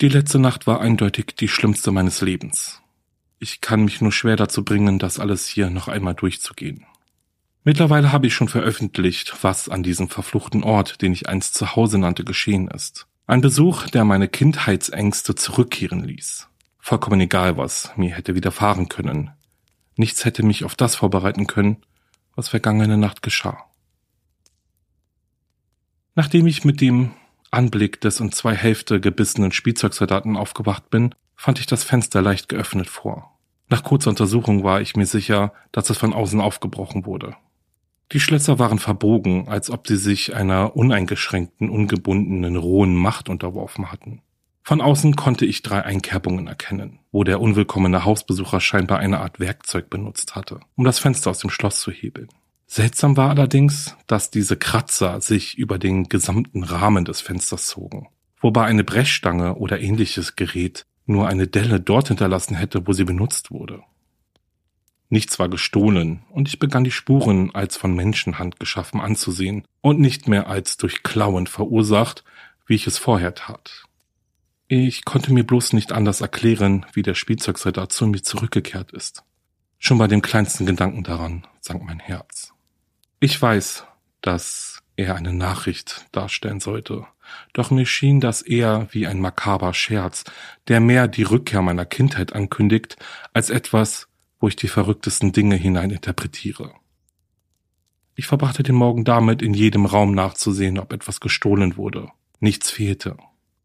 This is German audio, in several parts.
Die letzte Nacht war eindeutig die schlimmste meines Lebens. Ich kann mich nur schwer dazu bringen, das alles hier noch einmal durchzugehen. Mittlerweile habe ich schon veröffentlicht, was an diesem verfluchten Ort, den ich einst zu Hause nannte, geschehen ist. Ein Besuch, der meine Kindheitsängste zurückkehren ließ. Vollkommen egal, was mir hätte widerfahren können. Nichts hätte mich auf das vorbereiten können, was vergangene Nacht geschah. Nachdem ich mit dem Anblick des in zwei Hälfte gebissenen Spielzeugsoldaten aufgewacht bin, fand ich das Fenster leicht geöffnet vor. Nach kurzer Untersuchung war ich mir sicher, dass es von außen aufgebrochen wurde. Die Schlösser waren verbogen, als ob sie sich einer uneingeschränkten, ungebundenen, rohen Macht unterworfen hatten. Von außen konnte ich drei Einkerbungen erkennen, wo der unwillkommene Hausbesucher scheinbar eine Art Werkzeug benutzt hatte, um das Fenster aus dem Schloss zu hebeln. Seltsam war allerdings, dass diese Kratzer sich über den gesamten Rahmen des Fensters zogen, wobei eine Brechstange oder ähnliches Gerät nur eine Delle dort hinterlassen hätte, wo sie benutzt wurde. Nichts war gestohlen, und ich begann die Spuren als von Menschenhand geschaffen anzusehen und nicht mehr als durch Klauen verursacht, wie ich es vorher tat. Ich konnte mir bloß nicht anders erklären, wie der Spielzeugsoldat zu mir zurückgekehrt ist. Schon bei dem kleinsten Gedanken daran sank mein Herz. Ich weiß, dass er eine Nachricht darstellen sollte, doch mir schien das eher wie ein makaber Scherz, der mehr die Rückkehr meiner Kindheit ankündigt, als etwas, wo ich die verrücktesten Dinge hineininterpretiere. Ich verbrachte den Morgen damit, in jedem Raum nachzusehen, ob etwas gestohlen wurde. Nichts fehlte.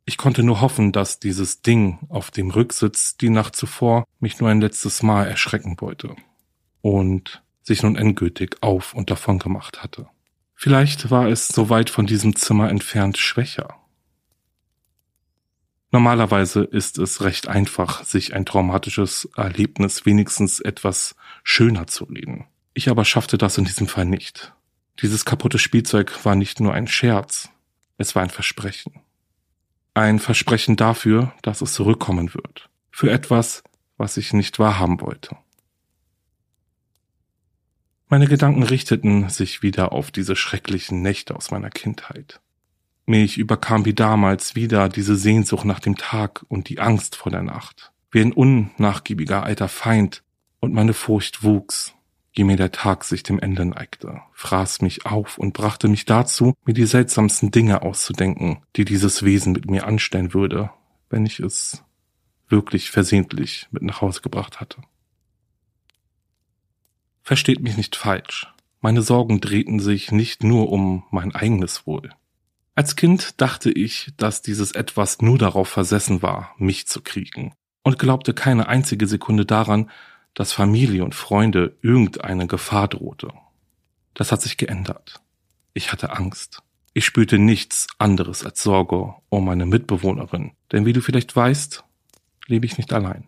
Ich konnte nur hoffen, dass dieses Ding auf dem Rücksitz die Nacht zuvor mich nur ein letztes Mal erschrecken wollte und sich nun endgültig auf und davon gemacht hatte. Vielleicht war es so weit von diesem Zimmer entfernt schwächer. Normalerweise ist es recht einfach, sich ein traumatisches Erlebnis wenigstens etwas schöner zu reden. Ich aber schaffte das in diesem Fall nicht. Dieses kaputte Spielzeug war nicht nur ein Scherz, es war ein Versprechen. Ein Versprechen dafür, dass es zurückkommen wird. Für etwas, was ich nicht wahrhaben wollte. Meine Gedanken richteten sich wieder auf diese schrecklichen Nächte aus meiner Kindheit. Mich überkam wie damals wieder diese Sehnsucht nach dem Tag und die Angst vor der Nacht. Wie ein unnachgiebiger alter Feind, und meine Furcht wuchs, je mir der Tag sich dem Ende neigte, fraß mich auf und brachte mich dazu, mir die seltsamsten Dinge auszudenken, die dieses Wesen mit mir anstellen würde, wenn ich es wirklich versehentlich mit nach Hause gebracht hatte. Versteht mich nicht falsch. Meine Sorgen drehten sich nicht nur um mein eigenes Wohl. Als Kind dachte ich, dass dieses etwas nur darauf versessen war, mich zu kriegen, und glaubte keine einzige Sekunde daran, dass Familie und Freunde irgendeine Gefahr drohte. Das hat sich geändert. Ich hatte Angst. Ich spürte nichts anderes als Sorge um meine Mitbewohnerin, denn wie du vielleicht weißt, lebe ich nicht allein.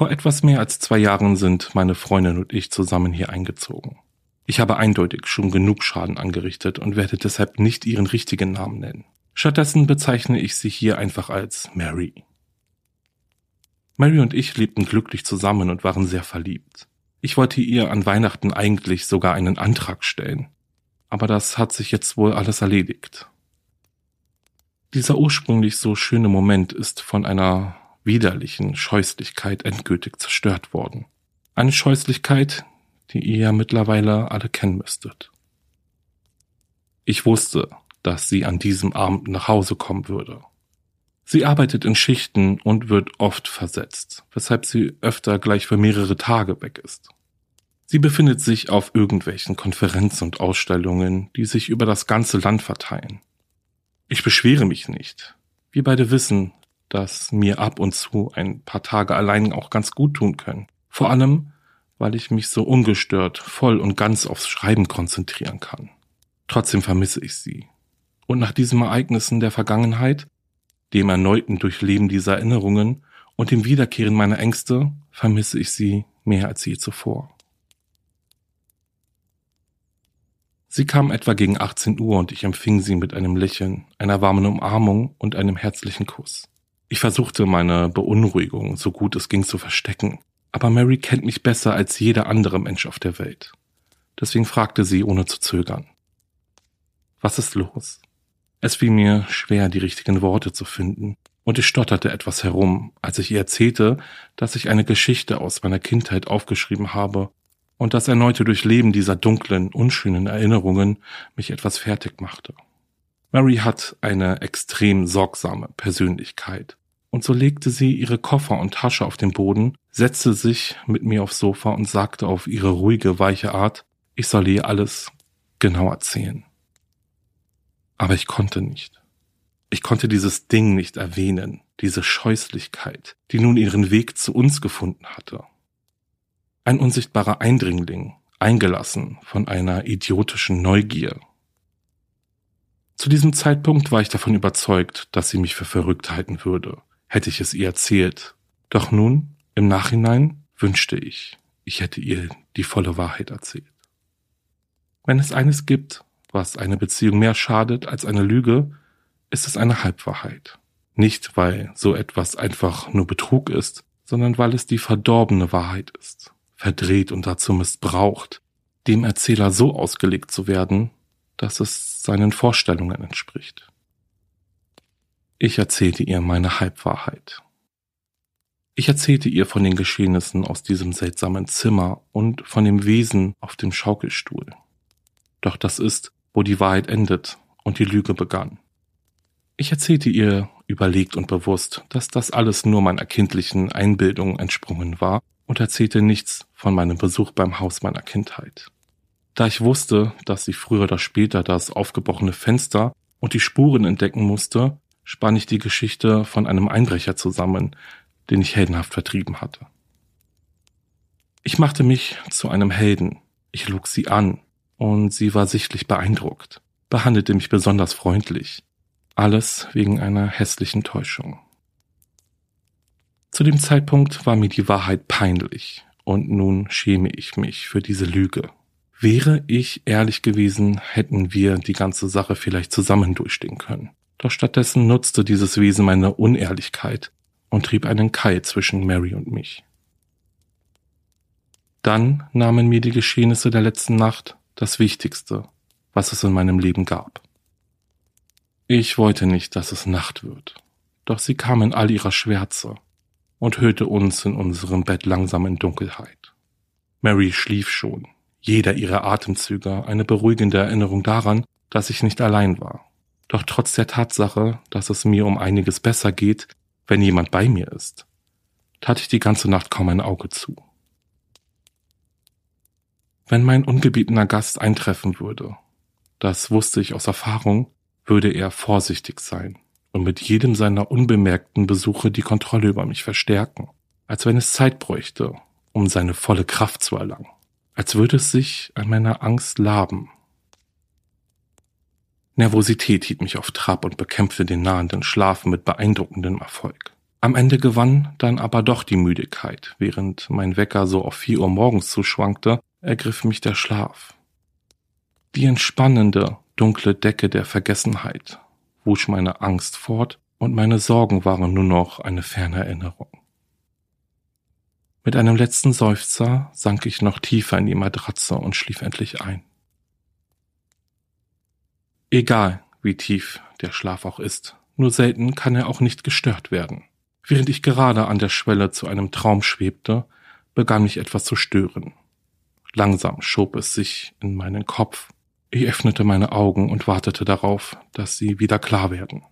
Vor etwas mehr als zwei Jahren sind meine Freundin und ich zusammen hier eingezogen. Ich habe eindeutig schon genug Schaden angerichtet und werde deshalb nicht ihren richtigen Namen nennen. Stattdessen bezeichne ich sie hier einfach als Mary. Mary und ich lebten glücklich zusammen und waren sehr verliebt. Ich wollte ihr an Weihnachten eigentlich sogar einen Antrag stellen. Aber das hat sich jetzt wohl alles erledigt. Dieser ursprünglich so schöne Moment ist von einer widerlichen Scheußlichkeit endgültig zerstört worden. Eine Scheußlichkeit, die ihr ja mittlerweile alle kennen müsstet. Ich wusste, dass sie an diesem Abend nach Hause kommen würde. Sie arbeitet in Schichten und wird oft versetzt, weshalb sie öfter gleich für mehrere Tage weg ist. Sie befindet sich auf irgendwelchen Konferenzen und Ausstellungen, die sich über das ganze Land verteilen. Ich beschwere mich nicht. Wir beide wissen, dass mir ab und zu ein paar Tage allein auch ganz gut tun können. Vor allem, weil ich mich so ungestört voll und ganz aufs Schreiben konzentrieren kann. Trotzdem vermisse ich sie. Und nach diesen Ereignissen der Vergangenheit, dem erneuten Durchleben dieser Erinnerungen und dem Wiederkehren meiner Ängste, vermisse ich sie mehr als je zuvor. Sie kam etwa gegen 18 Uhr und ich empfing sie mit einem Lächeln, einer warmen Umarmung und einem herzlichen Kuss. Ich versuchte meine Beunruhigung so gut es ging zu verstecken, aber Mary kennt mich besser als jeder andere Mensch auf der Welt. Deswegen fragte sie ohne zu zögern. Was ist los? Es fiel mir schwer, die richtigen Worte zu finden, und ich stotterte etwas herum, als ich ihr erzählte, dass ich eine Geschichte aus meiner Kindheit aufgeschrieben habe und das erneute Durchleben dieser dunklen, unschönen Erinnerungen mich etwas fertig machte. Mary hat eine extrem sorgsame Persönlichkeit, und so legte sie ihre Koffer und Tasche auf den Boden, setzte sich mit mir aufs Sofa und sagte auf ihre ruhige, weiche Art, ich solle ihr alles genau erzählen. Aber ich konnte nicht. Ich konnte dieses Ding nicht erwähnen, diese Scheußlichkeit, die nun ihren Weg zu uns gefunden hatte. Ein unsichtbarer Eindringling, eingelassen von einer idiotischen Neugier. Zu diesem Zeitpunkt war ich davon überzeugt, dass sie mich für verrückt halten würde, hätte ich es ihr erzählt. Doch nun, im Nachhinein, wünschte ich, ich hätte ihr die volle Wahrheit erzählt. Wenn es eines gibt, was eine Beziehung mehr schadet als eine Lüge, ist es eine Halbwahrheit. Nicht, weil so etwas einfach nur Betrug ist, sondern weil es die verdorbene Wahrheit ist, verdreht und dazu missbraucht, dem Erzähler so ausgelegt zu werden, dass es seinen Vorstellungen entspricht. Ich erzählte ihr meine Halbwahrheit. Ich erzählte ihr von den Geschehnissen aus diesem seltsamen Zimmer und von dem Wesen auf dem Schaukelstuhl. Doch das ist, wo die Wahrheit endet und die Lüge begann. Ich erzählte ihr überlegt und bewusst, dass das alles nur meiner kindlichen Einbildung entsprungen war und erzählte nichts von meinem Besuch beim Haus meiner Kindheit. Da ich wusste, dass sie früher oder später das aufgebrochene Fenster und die Spuren entdecken musste, spann ich die Geschichte von einem Einbrecher zusammen, den ich heldenhaft vertrieben hatte. Ich machte mich zu einem Helden. Ich log sie an, und sie war sichtlich beeindruckt, behandelte mich besonders freundlich. Alles wegen einer hässlichen Täuschung. Zu dem Zeitpunkt war mir die Wahrheit peinlich, und nun schäme ich mich für diese Lüge. Wäre ich ehrlich gewesen, hätten wir die ganze Sache vielleicht zusammen durchstehen können. Doch stattdessen nutzte dieses Wesen meine Unehrlichkeit und trieb einen Keil zwischen Mary und mich. Dann nahmen mir die Geschehnisse der letzten Nacht das Wichtigste, was es in meinem Leben gab. Ich wollte nicht, dass es Nacht wird, doch sie kam in all ihrer Schwärze und hüllte uns in unserem Bett langsam in Dunkelheit. Mary schlief schon, jeder ihrer Atemzüge eine beruhigende Erinnerung daran, dass ich nicht allein war. Doch trotz der Tatsache, dass es mir um einiges besser geht, wenn jemand bei mir ist, tat ich die ganze Nacht kaum ein Auge zu. Wenn mein ungebietener Gast eintreffen würde, das wusste ich aus Erfahrung, würde er vorsichtig sein und mit jedem seiner unbemerkten Besuche die Kontrolle über mich verstärken, als wenn es Zeit bräuchte, um seine volle Kraft zu erlangen, als würde es sich an meiner Angst laben. Nervosität hielt mich auf Trab und bekämpfte den nahenden Schlaf mit beeindruckendem Erfolg. Am Ende gewann dann aber doch die Müdigkeit, während mein Wecker so auf vier Uhr morgens zuschwankte ergriff mich der Schlaf. Die entspannende, dunkle Decke der Vergessenheit wusch meine Angst fort und meine Sorgen waren nur noch eine ferne Erinnerung. Mit einem letzten Seufzer sank ich noch tiefer in die Matratze und schlief endlich ein. Egal, wie tief der Schlaf auch ist, nur selten kann er auch nicht gestört werden. Während ich gerade an der Schwelle zu einem Traum schwebte, begann mich etwas zu stören. Langsam schob es sich in meinen Kopf. Ich öffnete meine Augen und wartete darauf, dass sie wieder klar werden.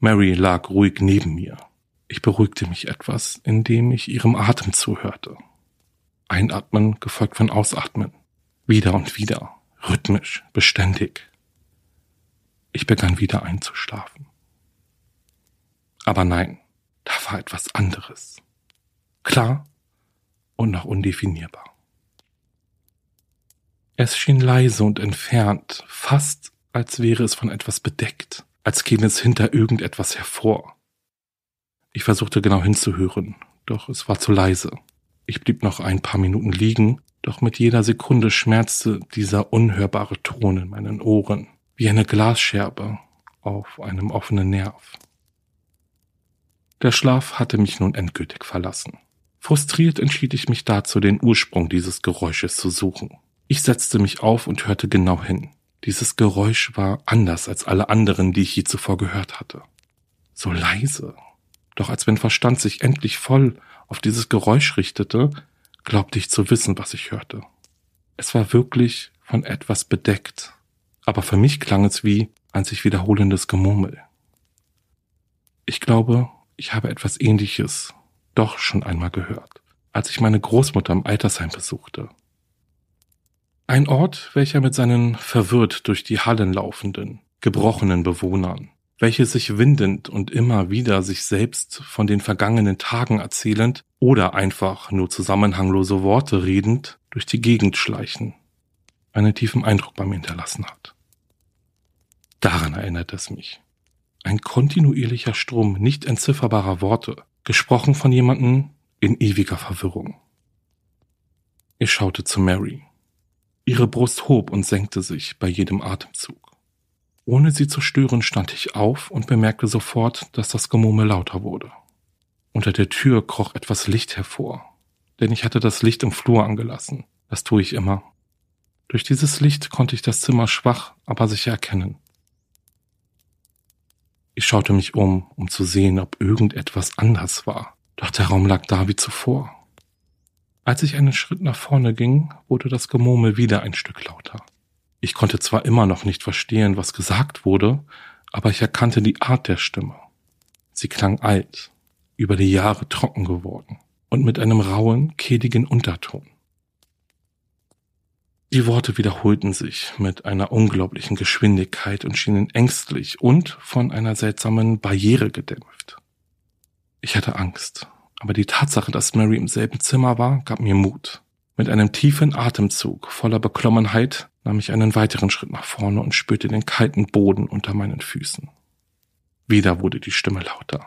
Mary lag ruhig neben mir. Ich beruhigte mich etwas, indem ich ihrem Atem zuhörte. Einatmen gefolgt von Ausatmen. Wieder und wieder, rhythmisch, beständig. Ich begann wieder einzuschlafen. Aber nein, da war etwas anderes. Klar und noch undefinierbar. Es schien leise und entfernt, fast als wäre es von etwas bedeckt, als käme es hinter irgendetwas hervor. Ich versuchte genau hinzuhören, doch es war zu leise. Ich blieb noch ein paar Minuten liegen, doch mit jeder Sekunde schmerzte dieser unhörbare Ton in meinen Ohren, wie eine Glasscherbe auf einem offenen Nerv. Der Schlaf hatte mich nun endgültig verlassen. Frustriert entschied ich mich dazu, den Ursprung dieses Geräusches zu suchen. Ich setzte mich auf und hörte genau hin. Dieses Geräusch war anders als alle anderen, die ich je zuvor gehört hatte. So leise. Doch als mein Verstand sich endlich voll auf dieses Geräusch richtete, glaubte ich zu wissen, was ich hörte. Es war wirklich von etwas bedeckt, aber für mich klang es wie ein sich wiederholendes Gemurmel. Ich glaube, ich habe etwas Ähnliches doch schon einmal gehört, als ich meine Großmutter im Altersheim besuchte. Ein Ort, welcher mit seinen verwirrt durch die Hallen laufenden, gebrochenen Bewohnern, welche sich windend und immer wieder sich selbst von den vergangenen Tagen erzählend oder einfach nur zusammenhanglose Worte redend durch die Gegend schleichen, einen tiefen Eindruck bei mir hinterlassen hat. Daran erinnert es mich. Ein kontinuierlicher Strom nicht entzifferbarer Worte, gesprochen von jemandem in ewiger Verwirrung. Ich schaute zu Mary. Ihre Brust hob und senkte sich bei jedem Atemzug. Ohne sie zu stören, stand ich auf und bemerkte sofort, dass das Gemurmel lauter wurde. Unter der Tür kroch etwas Licht hervor, denn ich hatte das Licht im Flur angelassen. Das tue ich immer. Durch dieses Licht konnte ich das Zimmer schwach, aber sicher erkennen. Ich schaute mich um, um zu sehen, ob irgendetwas anders war, doch der Raum lag da wie zuvor. Als ich einen Schritt nach vorne ging, wurde das Gemurmel wieder ein Stück lauter. Ich konnte zwar immer noch nicht verstehen, was gesagt wurde, aber ich erkannte die Art der Stimme. Sie klang alt, über die Jahre trocken geworden und mit einem rauen, kehligen Unterton. Die Worte wiederholten sich mit einer unglaublichen Geschwindigkeit und schienen ängstlich und von einer seltsamen Barriere gedämpft. Ich hatte Angst, aber die Tatsache, dass Mary im selben Zimmer war, gab mir Mut. Mit einem tiefen Atemzug voller Beklommenheit nahm ich einen weiteren Schritt nach vorne und spürte den kalten Boden unter meinen Füßen. Wieder wurde die Stimme lauter.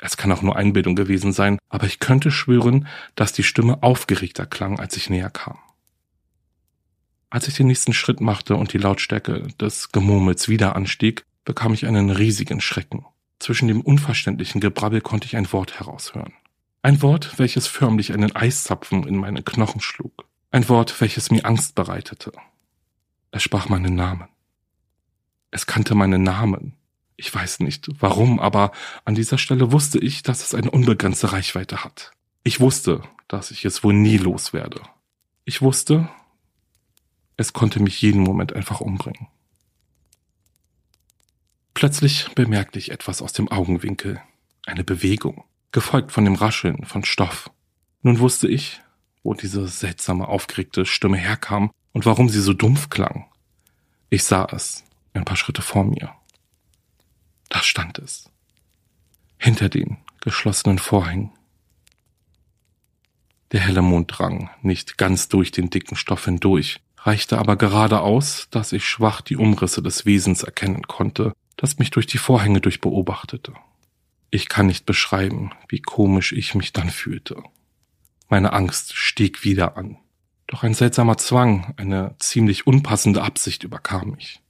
Es kann auch nur Einbildung gewesen sein, aber ich könnte schwören, dass die Stimme aufgeregter klang, als ich näher kam. Als ich den nächsten Schritt machte und die Lautstärke des Gemurmels wieder anstieg, bekam ich einen riesigen Schrecken. Zwischen dem unverständlichen Gebrabbel konnte ich ein Wort heraushören. Ein Wort, welches förmlich einen Eiszapfen in meine Knochen schlug. Ein Wort, welches mir Angst bereitete. Es sprach meinen Namen. Es kannte meinen Namen. Ich weiß nicht warum, aber an dieser Stelle wusste ich, dass es eine unbegrenzte Reichweite hat. Ich wusste, dass ich es wohl nie loswerde. Ich wusste, es konnte mich jeden Moment einfach umbringen. Plötzlich bemerkte ich etwas aus dem Augenwinkel, eine Bewegung, gefolgt von dem Rascheln von Stoff. Nun wusste ich, wo diese seltsame, aufgeregte Stimme herkam und warum sie so dumpf klang. Ich sah es, ein paar Schritte vor mir. Da stand es. Hinter den geschlossenen Vorhängen. Der helle Mond drang nicht ganz durch den dicken Stoff hindurch, reichte aber gerade aus, dass ich schwach die Umrisse des Wesens erkennen konnte, das mich durch die Vorhänge durchbeobachtete. Ich kann nicht beschreiben, wie komisch ich mich dann fühlte. Meine Angst stieg wieder an. Doch ein seltsamer Zwang, eine ziemlich unpassende Absicht überkam mich.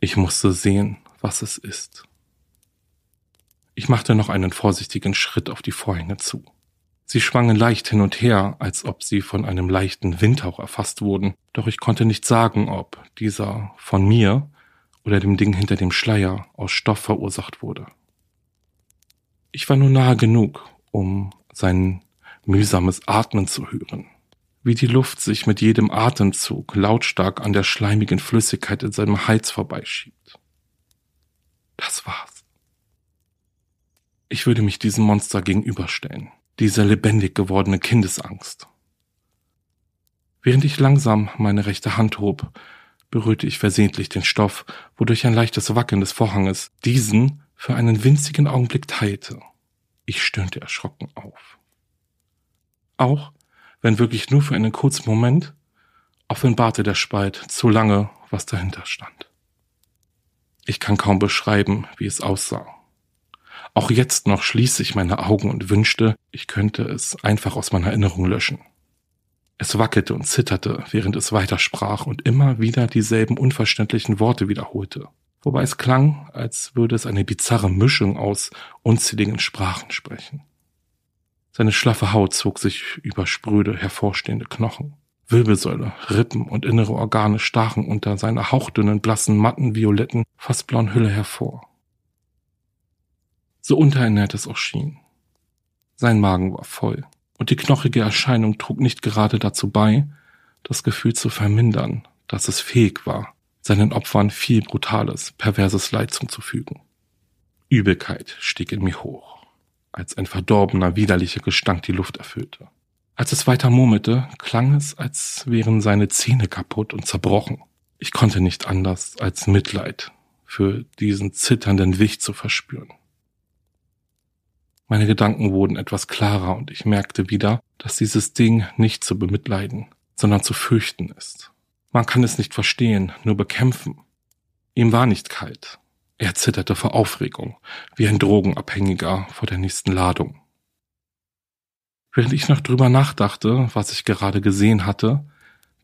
Ich musste sehen, was es ist. Ich machte noch einen vorsichtigen Schritt auf die Vorhänge zu. Sie schwangen leicht hin und her, als ob sie von einem leichten Windhauch erfasst wurden, doch ich konnte nicht sagen, ob dieser von mir oder dem Ding hinter dem Schleier aus Stoff verursacht wurde. Ich war nur nahe genug, um sein mühsames Atmen zu hören, wie die Luft sich mit jedem Atemzug lautstark an der schleimigen Flüssigkeit in seinem Hals vorbeischiebt. Das war's. Ich würde mich diesem Monster gegenüberstellen, dieser lebendig gewordene Kindesangst. Während ich langsam meine rechte Hand hob, berührte ich versehentlich den Stoff, wodurch ein leichtes Wackeln des Vorhanges diesen für einen winzigen Augenblick teilte. Ich stöhnte erschrocken auf. Auch wenn wirklich nur für einen kurzen Moment, offenbarte der Spalt zu lange, was dahinter stand. Ich kann kaum beschreiben, wie es aussah. Auch jetzt noch schließe ich meine Augen und wünschte, ich könnte es einfach aus meiner Erinnerung löschen. Es wackelte und zitterte, während es weitersprach und immer wieder dieselben unverständlichen Worte wiederholte, wobei es klang, als würde es eine bizarre Mischung aus unzähligen Sprachen sprechen. Seine schlaffe Haut zog sich über spröde, hervorstehende Knochen. Wirbelsäule, Rippen und innere Organe stachen unter seiner hauchdünnen, blassen, matten, violetten, fast blauen Hülle hervor. So unterernährt es auch schien. Sein Magen war voll, und die knochige Erscheinung trug nicht gerade dazu bei, das Gefühl zu vermindern, dass es fähig war, seinen Opfern viel brutales, perverses Leid zuzufügen. Übelkeit stieg in mir hoch, als ein verdorbener, widerlicher Gestank die Luft erfüllte. Als es weiter murmelte, klang es, als wären seine Zähne kaputt und zerbrochen. Ich konnte nicht anders als Mitleid für diesen zitternden Wicht zu verspüren. Meine Gedanken wurden etwas klarer und ich merkte wieder, dass dieses Ding nicht zu bemitleiden, sondern zu fürchten ist. Man kann es nicht verstehen, nur bekämpfen. Ihm war nicht kalt. Er zitterte vor Aufregung, wie ein Drogenabhängiger vor der nächsten Ladung. Während ich noch drüber nachdachte, was ich gerade gesehen hatte,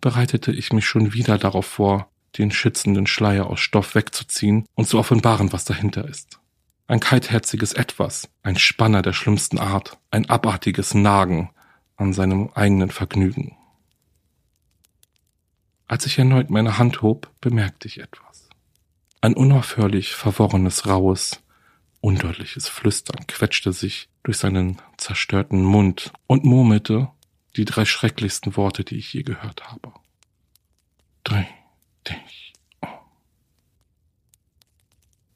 bereitete ich mich schon wieder darauf vor, den schützenden Schleier aus Stoff wegzuziehen und zu offenbaren, was dahinter ist. Ein kaltherziges Etwas, ein Spanner der schlimmsten Art, ein abartiges Nagen an seinem eigenen Vergnügen. Als ich erneut meine Hand hob, bemerkte ich etwas. Ein unaufhörlich verworrenes, raues, undeutliches Flüstern quetschte sich durch seinen zerstörten Mund und murmelte die drei schrecklichsten Worte, die ich je gehört habe. Dreh dich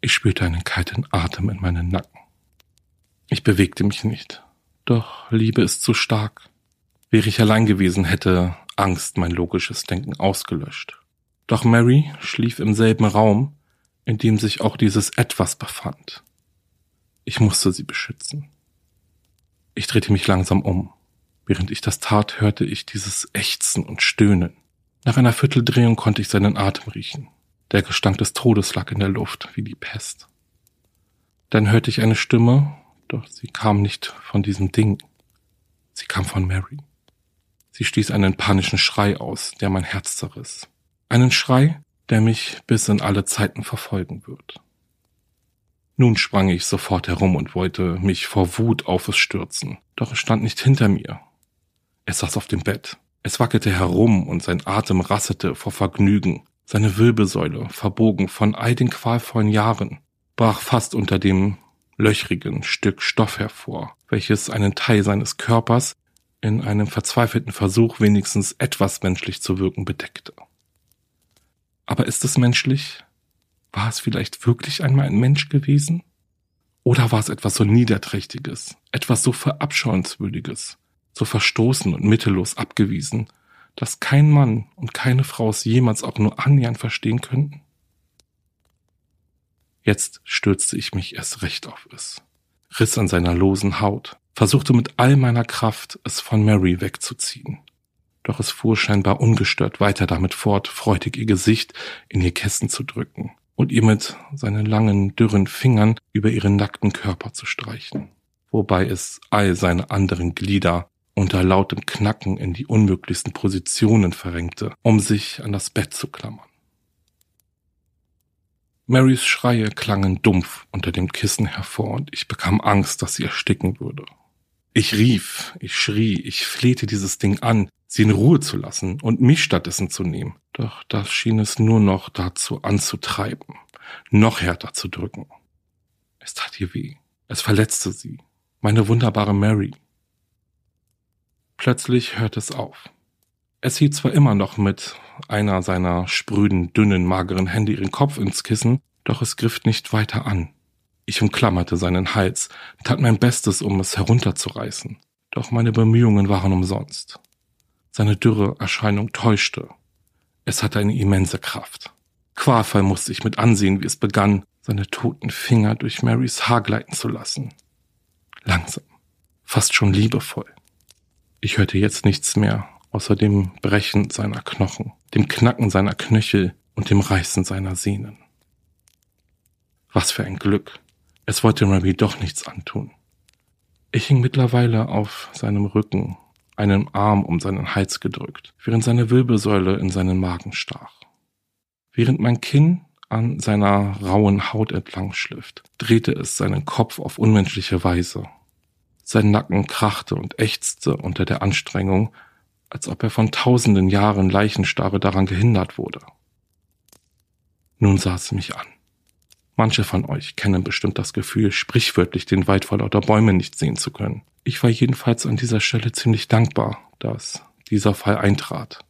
ich spürte einen kalten Atem in meinen Nacken. Ich bewegte mich nicht. Doch Liebe ist zu stark. Wäre ich allein gewesen, hätte Angst mein logisches Denken ausgelöscht. Doch Mary schlief im selben Raum, in dem sich auch dieses Etwas befand. Ich musste sie beschützen. Ich drehte mich langsam um. Während ich das tat, hörte ich dieses Ächzen und Stöhnen. Nach einer Vierteldrehung konnte ich seinen Atem riechen. Der Gestank des Todes lag in der Luft wie die Pest. Dann hörte ich eine Stimme, doch sie kam nicht von diesem Ding. Sie kam von Mary. Sie stieß einen panischen Schrei aus, der mein Herz zerriss. Einen Schrei, der mich bis in alle Zeiten verfolgen wird. Nun sprang ich sofort herum und wollte mich vor Wut auf es stürzen, doch es stand nicht hinter mir. Es saß auf dem Bett. Es wackelte herum und sein Atem rasselte vor Vergnügen, seine Wirbelsäule, verbogen von all den qualvollen Jahren, brach fast unter dem löchrigen Stück Stoff hervor, welches einen Teil seines Körpers in einem verzweifelten Versuch wenigstens etwas menschlich zu wirken bedeckte. Aber ist es menschlich? War es vielleicht wirklich einmal ein Mensch gewesen? Oder war es etwas so Niederträchtiges, etwas so Verabscheuenswürdiges, so verstoßen und mittellos abgewiesen, dass kein Mann und keine Frau es jemals auch nur annähernd verstehen könnten? Jetzt stürzte ich mich erst recht auf es, riss an seiner losen Haut, versuchte mit all meiner Kraft, es von Mary wegzuziehen. Doch es fuhr scheinbar ungestört weiter damit fort, freudig ihr Gesicht in ihr Kissen zu drücken und ihr mit seinen langen, dürren Fingern über ihren nackten Körper zu streichen, wobei es all seine anderen Glieder unter lautem Knacken in die unmöglichsten Positionen verrenkte, um sich an das Bett zu klammern. Marys Schreie klangen dumpf unter dem Kissen hervor und ich bekam Angst, dass sie ersticken würde. Ich rief, ich schrie, ich flehte dieses Ding an, sie in Ruhe zu lassen und mich stattdessen zu nehmen. Doch das schien es nur noch dazu anzutreiben, noch härter zu drücken. Es tat ihr weh. Es verletzte sie. Meine wunderbare Mary. Plötzlich hört es auf. Es hielt zwar immer noch mit einer seiner spröden, dünnen, mageren Hände ihren Kopf ins Kissen, doch es griff nicht weiter an. Ich umklammerte seinen Hals, tat mein Bestes, um es herunterzureißen. Doch meine Bemühungen waren umsonst. Seine dürre Erscheinung täuschte. Es hatte eine immense Kraft. Qualvoll musste ich mit ansehen, wie es begann, seine toten Finger durch Marys Haar gleiten zu lassen. Langsam, fast schon liebevoll. Ich hörte jetzt nichts mehr, außer dem Brechen seiner Knochen, dem Knacken seiner Knöchel und dem Reißen seiner Sehnen. Was für ein Glück. Es wollte Mary doch nichts antun. Ich hing mittlerweile auf seinem Rücken, einen Arm um seinen Hals gedrückt, während seine Wirbelsäule in seinen Magen stach. Während mein Kinn an seiner rauen Haut entlang schliff, drehte es seinen Kopf auf unmenschliche Weise. Sein Nacken krachte und ächzte unter der Anstrengung, als ob er von tausenden Jahren Leichenstarre daran gehindert wurde. Nun sah es mich an. Manche von euch kennen bestimmt das Gefühl, sprichwörtlich den Wald vor lauter Bäumen nicht sehen zu können. Ich war jedenfalls an dieser Stelle ziemlich dankbar, dass dieser Fall eintrat.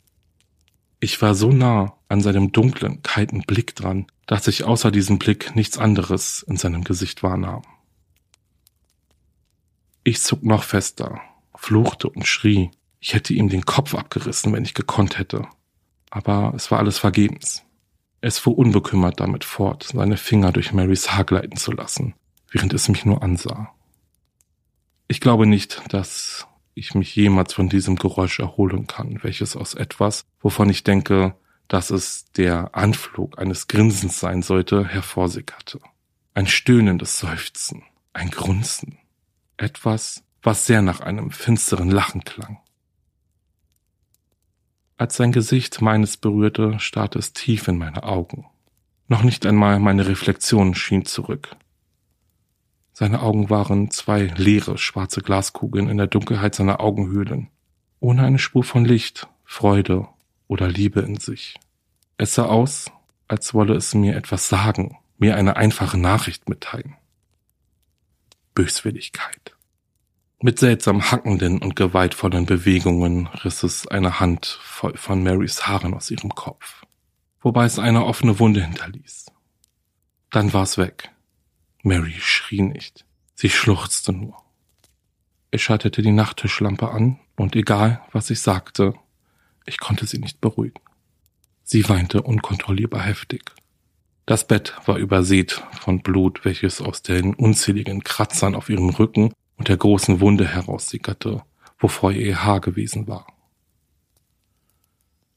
Ich war so nah an seinem dunklen, kalten Blick dran, dass ich außer diesem Blick nichts anderes in seinem Gesicht wahrnahm. Ich zog noch fester, fluchte und schrie. Ich hätte ihm den Kopf abgerissen, wenn ich gekonnt hätte. Aber es war alles vergebens. Es fuhr unbekümmert damit fort, seine Finger durch Marys Haar gleiten zu lassen, während es mich nur ansah. Ich glaube nicht, dass ich mich jemals von diesem Geräusch erholen kann, welches aus etwas, wovon ich denke, dass es der Anflug eines Grinsens sein sollte, hervorsickerte. Ein stöhnendes Seufzen, ein Grunzen, etwas, was sehr nach einem finsteren Lachen klang. Als sein Gesicht meines berührte, starrte es tief in meine Augen. Noch nicht einmal meine Reflexion schien zurück. Seine Augen waren zwei leere, schwarze Glaskugeln in der Dunkelheit seiner Augenhöhlen, ohne eine Spur von Licht, Freude oder Liebe in sich. Es sah aus, als wolle es mir etwas sagen, mir eine einfache Nachricht mitteilen. Böswilligkeit. Mit seltsam hackenden und gewaltvollen Bewegungen riss es eine Hand voll von Marys Haaren aus ihrem Kopf, wobei es eine offene Wunde hinterließ. Dann war es weg. Mary schrie nicht, sie schluchzte nur. Ich schaltete die Nachttischlampe an und egal, was ich sagte, ich konnte sie nicht beruhigen. Sie weinte unkontrollierbar heftig. Das Bett war übersät von Blut, welches aus den unzähligen Kratzern auf ihrem Rücken und der großen Wunde heraussickerte, wo vorher ihr Haar gewesen war.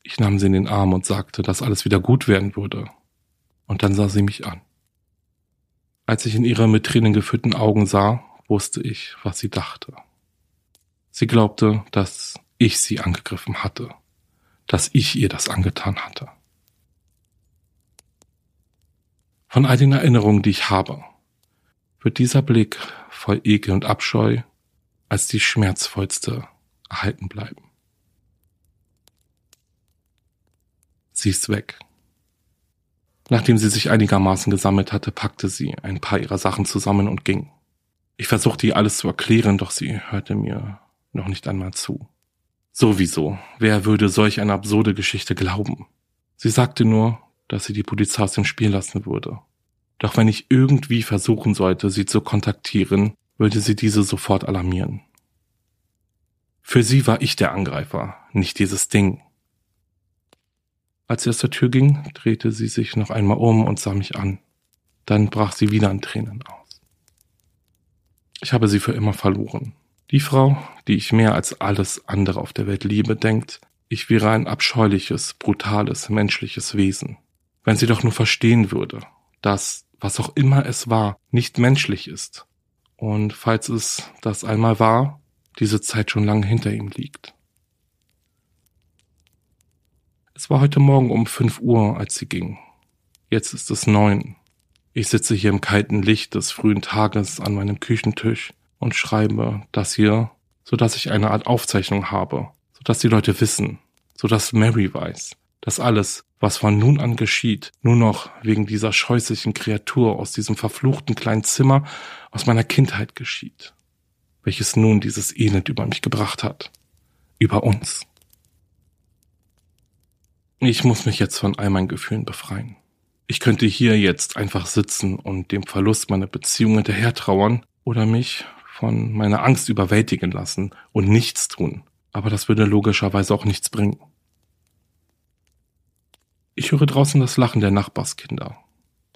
Ich nahm sie in den Arm und sagte, dass alles wieder gut werden würde. Und dann sah sie mich an. Als ich in ihre mit Tränen gefüllten Augen sah, wusste ich, was sie dachte. Sie glaubte, dass ich sie angegriffen hatte, dass ich ihr das angetan hatte. Von all den Erinnerungen, die ich habe, wird dieser Blick voll Ekel und Abscheu als die schmerzvollste erhalten bleiben. Sie ist weg. Nachdem sie sich einigermaßen gesammelt hatte, packte sie ein paar ihrer Sachen zusammen und ging. Ich versuchte ihr alles zu erklären, doch sie hörte mir noch nicht einmal zu. Sowieso, wer würde solch eine absurde Geschichte glauben? Sie sagte nur, dass sie die Polizei aus dem Spiel lassen würde. Doch wenn ich irgendwie versuchen sollte, sie zu kontaktieren, würde sie diese sofort alarmieren. Für sie war ich der Angreifer, nicht dieses Ding. Als sie aus der Tür ging, drehte sie sich noch einmal um und sah mich an. Dann brach sie wieder in Tränen aus. Ich habe sie für immer verloren. Die Frau, die ich mehr als alles andere auf der Welt liebe, denkt, ich wäre ein abscheuliches, brutales, menschliches Wesen. Wenn sie doch nur verstehen würde, dass was auch immer es war, nicht menschlich ist. Und falls es das einmal war, diese Zeit schon lange hinter ihm liegt. Es war heute Morgen um fünf Uhr, als sie ging. Jetzt ist es neun. Ich sitze hier im kalten Licht des frühen Tages an meinem Küchentisch und schreibe das hier, so dass ich eine Art Aufzeichnung habe, so dass die Leute wissen, so dass Mary weiß, dass alles, was von nun an geschieht, nur noch wegen dieser scheußlichen Kreatur aus diesem verfluchten kleinen Zimmer aus meiner Kindheit geschieht, welches nun dieses Elend über mich gebracht hat, über uns. Ich muss mich jetzt von all meinen Gefühlen befreien. Ich könnte hier jetzt einfach sitzen und dem Verlust meiner Beziehung hinterher trauern oder mich von meiner Angst überwältigen lassen und nichts tun. Aber das würde logischerweise auch nichts bringen. Ich höre draußen das Lachen der Nachbarskinder.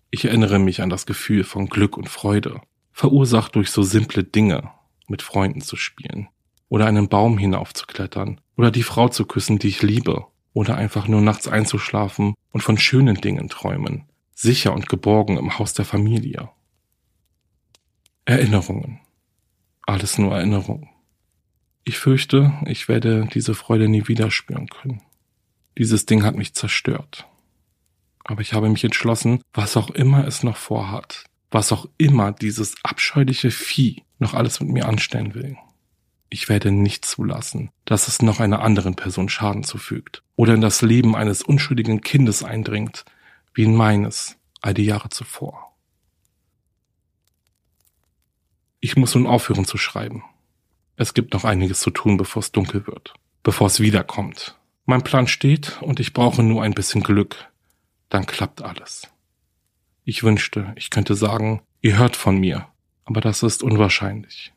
Ich erinnere mich an das Gefühl von Glück und Freude, verursacht durch so simple Dinge, mit Freunden zu spielen, oder einen Baum hinaufzuklettern, oder die Frau zu küssen, die ich liebe, oder einfach nur nachts einzuschlafen und von schönen Dingen träumen, sicher und geborgen im Haus der Familie. Erinnerungen. Alles nur Erinnerungen. Ich fürchte, ich werde diese Freude nie wieder spüren können. Dieses Ding hat mich zerstört. Aber ich habe mich entschlossen, was auch immer es noch vorhat, was auch immer dieses abscheuliche Vieh noch alles mit mir anstellen will. Ich werde nicht zulassen, dass es noch einer anderen Person Schaden zufügt oder in das Leben eines unschuldigen Kindes eindringt, wie in meines all die Jahre zuvor. Ich muss nun aufhören zu schreiben. Es gibt noch einiges zu tun, bevor es dunkel wird, bevor es wiederkommt. Mein Plan steht und ich brauche nur ein bisschen Glück, dann klappt alles. Ich wünschte, ich könnte sagen, ihr hört von mir, aber das ist unwahrscheinlich.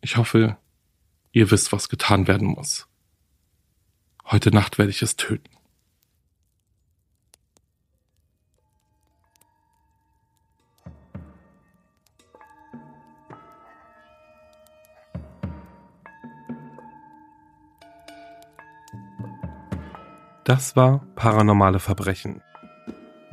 Ich hoffe, ihr wisst, was getan werden muss. Heute Nacht werde ich es töten. Das war Paranormale Verbrechen.